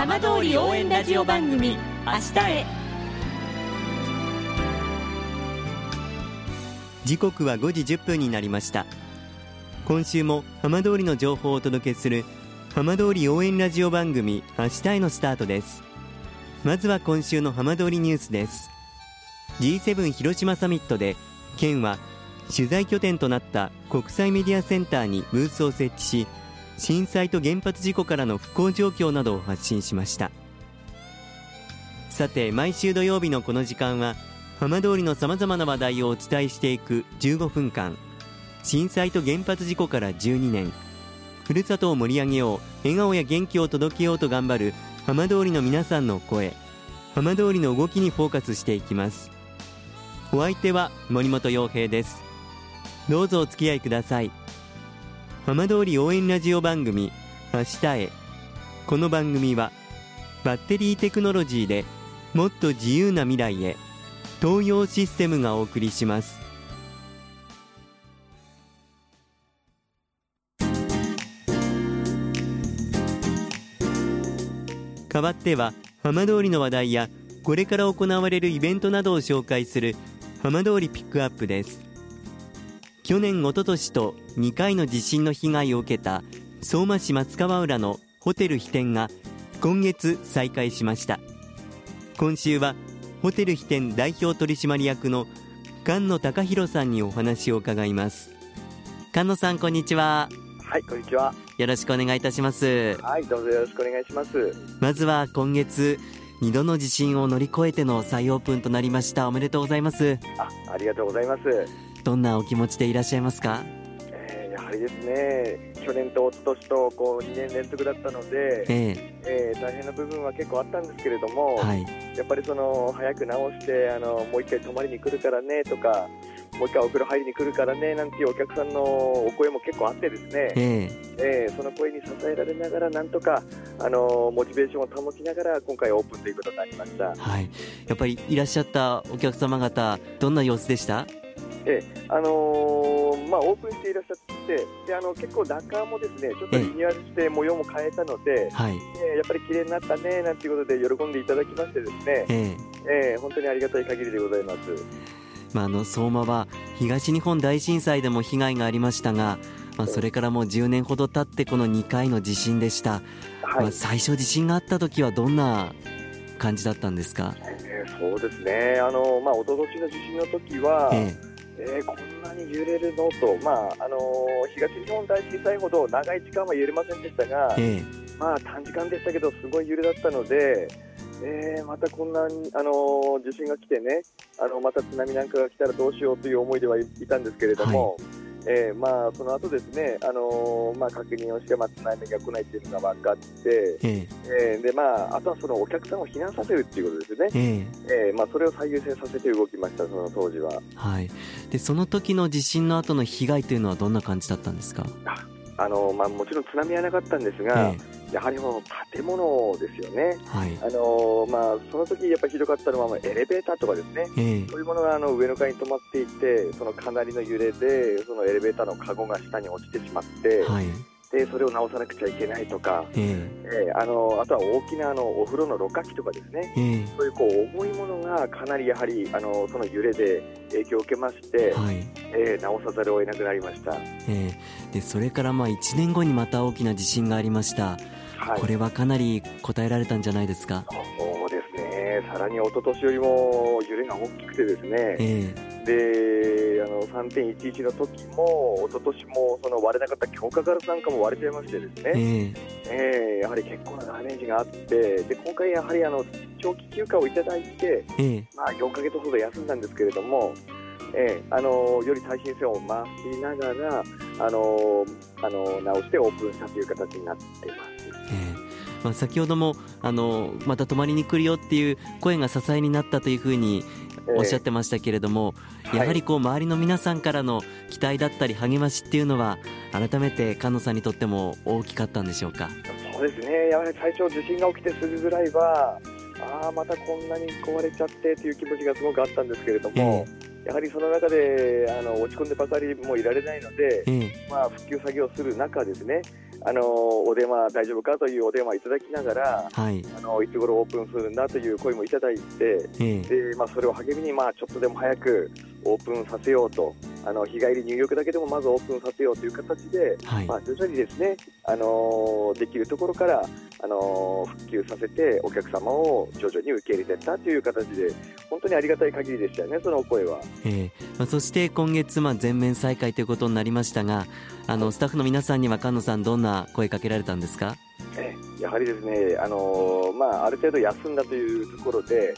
浜通り応援ラジオ番組明日へ。時刻は5時1分になりました。今週も浜通りの情報をお届けする浜通り応援ラジオ番組明日へのスタートです。まずは今週の浜通りニュースです。G7 広島サミットで県は取材拠点となった国際メディアセンターにブースを設置し震災と原発事故からの復興状況などを発信しました。さて毎週土曜日のこの時間は浜通りのさまざまな話題をお伝えしていく15分間。震災と原発事故から12年。ふるさとを盛り上げよう笑顔や元気を届けようと頑張る浜通りの皆さんの声。浜通りの動きにフォーカスしていきます。お相手は森本洋平です。どうぞお付き合いください。浜通り応援ラジオ番組明日へ。この番組はバッテリーテクノロジーでもっと自由な未来へ東洋システムがお送りします。代わっては浜通りの話題やこれから行われるイベントなどを紹介する浜通りピックアップです。去年おととしと2回の地震の被害を受けた相馬市松川浦のホテル飛天が今月再開しました。今週はホテル飛天代表取締役の菅野隆弘さんにお話を伺います。菅野さんこんにちは。はいこんにちは。よろしくお願いいたします。はいどうぞよろしくお願いします。まずは今月2度の地震を乗り越えての再オープンとなりました。おめでとうございます。あありがとうございますどんなお気持ちでいらっしゃいますか、えー、やはりですね去年と一昨年とこう2年連続だったので、えー、えー、大変な部分は結構あったんですけれども、はい、やっぱりその早く直してあのもう一回泊まりに来るからねとかもう一回お風呂入りに来るからねなんていうお客さんのお声も結構あってですね、えー、えー、その声に支えられながらなんとかあのモチベーションを保ちながら今回オープンということになりました、はい、やっぱりいらっしゃったお客様方どんな様子でした？えあのー、まあ、オープンしていらっしゃってであの結構中もですねちょっとリニューアルして模様も変えたので、はい、えやっぱり綺麗になったねなんていうことで喜んでいただきましてですね、ええ。ー、本当にありがたい限りでございます。まあ、あの相馬は東日本大震災でも被害がありましたが、まあ、それからもう10年ほど経ってこの2回の地震でした、はい、まあ、最初地震があった時はどんな感じだったんですか、えー、そうですね。あの、まあ、一昨年の地震の時は、えーえー、こんなに揺れるの？と、まああのー、東日本大震災ほど長い時間は揺れませんでしたが、えー、まあ、短時間でしたけど、すごい揺れだったので、えー、またこんなに、あのー、地震が来てね、あのまた津波なんかが来たらどうしようという思いではいたんですけれども、はいえーまあ、その後ですね、あのー、まあ、確認をして、まあ、津波が来ないというのが分かって、ええ。ー、でまあ、あとはそのお客さんを避難させるということですね、ええ。ー、まあ、それを最優先させて動きました、その当時は。はい、でその時の地震の後の被害というのはどんな感じだったんですか？あのまあ、もちろん津波はなかったんですが、えー、やはりもう建物ですよね、はい。あのまあ、その時やっぱりひどかったのはエレベーターとかですね、えー、そういうものがあの上の階に止まっていて、そのかなりの揺れで、そのエレベーターのカゴが下に落ちてしまって、はいでそれを直さなくちゃいけないとか、えー、えー、あのあとは大きなあのお風呂のろ過器とかですね、えー、そういうこう重いものがかなりやはりあのその揺れで影響を受けまして、はい、えー、直さざるを得なくなりました、えー、でそれからまあ1年後にまた大きな地震がありました、はい、これはかなり答えられたんじゃないですか？そうですね。さらに一昨年よりも揺れが大きくてですね、えー、であの3.11の時も一昨年もその割れなかった強化ガラスなんかも割れちゃいましてですね、えー、えー、やはり結構なダメージがあってで今回やはりあの長期休暇をいただいて、えー、まあ、4か月ほど休んだんですけれどもえー、あのより耐震性を増しながらあのあの直してオープンしたという形になってます。えーまあ、先ほどもあのまた泊まりに来るよっていう声が支えになったというふうにおっしゃってましたけれども、えー、やはりこう周りの皆さんからの期待だったり励ましっていうのは改めて菅野さんにとっても大きかったんでしょうか？そうですね。やはり最初地震が起きてすぐぐらいはああまたこんなに壊れちゃってという気持ちがすごくあったんですけれども、えー、やはりその中であの落ち込んでばかりもいられないので、えー、まあ、復旧作業する中ですねあのお電話大丈夫かというお電話いただきながら、はい、あのいつ頃オープンするんだという声もいただいて、えー、でまあ、それを励みに、まあ、ちょっとでも早くオープンさせようとあの日帰り入浴だけでもまずオープンさせようという形で、はい、まあ、徐々にですね、あのできるところから、あの復旧させてお客様を徐々に受け入れていったという形で本当にありがたい限りでしたよね、そのお声は。えーまあ、そして今月、まあ、全面再開ということになりましたがあのスタッフの皆さんには菅野さんどんな声かけられたんですか？えやはりですね、あのまあ、ある程度休んだというところで、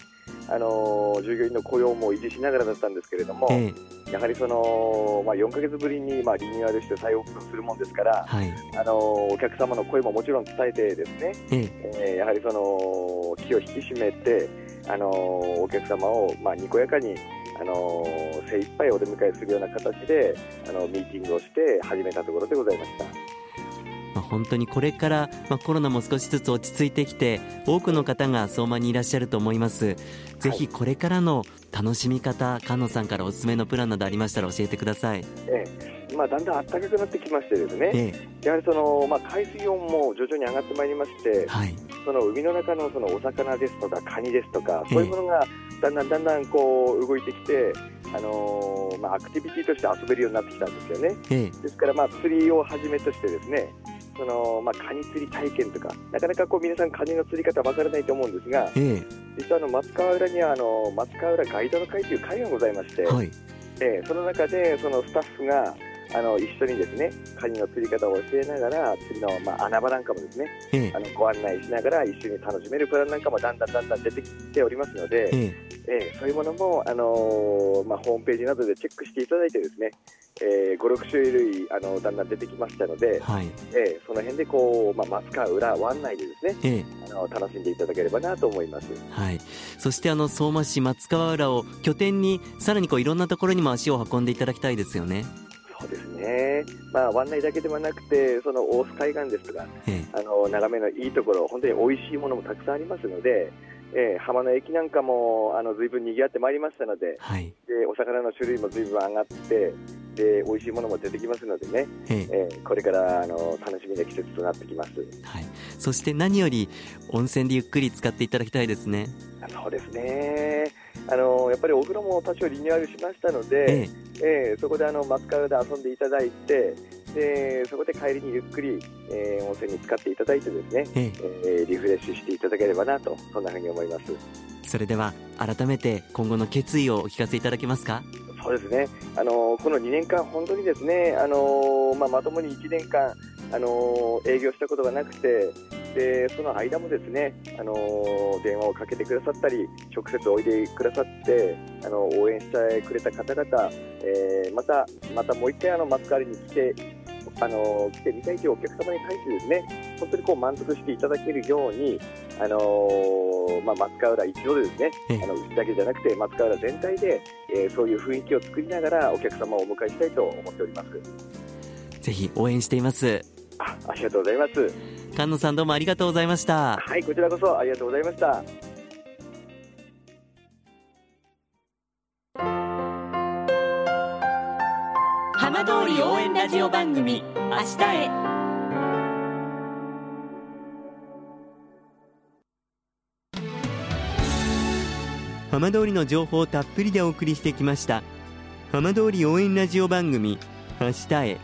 あの従業員の雇用も維持しながらだったんですけれども、えやはりその、まあ、4か月ぶりに、まあ、リニューアルして再オープンするもんですから、はい、あのお客様の声ももちろん伝えてですね、ええ。ー、やはりその気を引き締めて、あのお客様を、まあ、にこやかにあの精一杯お出迎えするような形であのミーティングをして始めたところでございました。まあ、本当にこれから、まあ、コロナも少しずつ落ち着いてきて多くの方が相馬にいらっしゃると思います。ぜひこれからの楽しみ方菅野さんからおすすめのプランなどありましたら教えてください、ええ。まあ、だんだん暖かくなってきましてですね、ええ、やはりその、まあ、海水温も徐々に上がってまいりまして、はい、その海の中のそのお魚ですとかカニですとかそういうものがだんだんだんだんこう動いてきてあのー、まあ、アクティビティとして遊べるようになってきたんですよね。ええ、ですから、まあ、釣りをはじめとしてですねその、まあ、カニ釣り体験とか、なかなかこう皆さん、カニの釣り方わからないと思うんですが、ええ、実はあの松川浦にはあの松川浦ガイドの会という会がございまして、はい、えその中でそのスタッフがあの一緒にですねカニの釣り方を教えながら釣りの、まあ、穴場なんかもですね、ええ、あのご案内しながら一緒に楽しめるプランなんかもだんだんだんだん出てきておりますので、ええ。そういうものも、あのー、まあ、ホームページなどでチェックしていただいてですね、えー、5、6種類あのだんだん出てきましたので、はい。えー、その辺でこう、まあ、松川浦湾内でですね、えー、あの楽しんでいただければなと思います、はい、そしてあの相馬市松川浦を拠点にさらにこういろんなところにも足を運んでいただきたいですよね。まあ、湾内だけではなくて、その大須海岸ですとか、えあの眺めのいいところ、本当に美味しいものもたくさんありますので、えー、浜の駅なんかもあのずいぶん賑わってまいりましたのではい、でお魚の種類もずいぶん上がってで美味しいものも出てきますのでね、えー、これからあの楽しみな季節となってきます、はい、そして何より温泉でゆっくり使っていただきたいですね。そうですね。あのやっぱりお風呂も多少リニューアルしましたので、えええー、そこであの松川で遊んでいただいてでそこで帰りにゆっくり、えー、温泉に使っていただいてですね、ええ。ー、リフレッシュしていただければなとそんなふうに思います。それでは改めて今後の決意をお聞かせいただけますか？そうですね、あのこの2年間、本当にですね、あのまあ、まともに1年間、あの営業したことがなくて、でその間もですね、あの電話をかけてくださったり、直接おいでくださって、あの応援してくれた方々、えー、またまたもう一回あの松川に来てあの来てみたいというお客様に対してですね本当にこう満足していただけるように、あのー、まあ、松川浦一度でですね、あのうちだけじゃなくて松川浦全体で、えー、そういう雰囲気を作りながらお客様をお迎えしたいと思っております。ぜひ応援しています。あありがとうございます菅野さんどうもありがとうございました。はいこちらこそありがとうございました。浜通り応援ラジオ番組明日へ。浜通りの情報をたっぷりでお送りしてきました。浜通り応援ラジオ番組明日へ。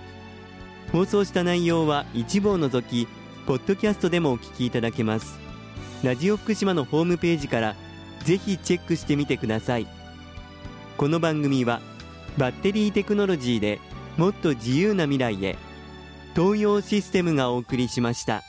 放送した内容は一部を除きポッドキャストでもお聞きいただけますラジオ福島のホームページからぜひチェックしてみてくださいこの番組はバッテリーテクノロジーでもっと自由な未来へ東洋システムがお送りしました。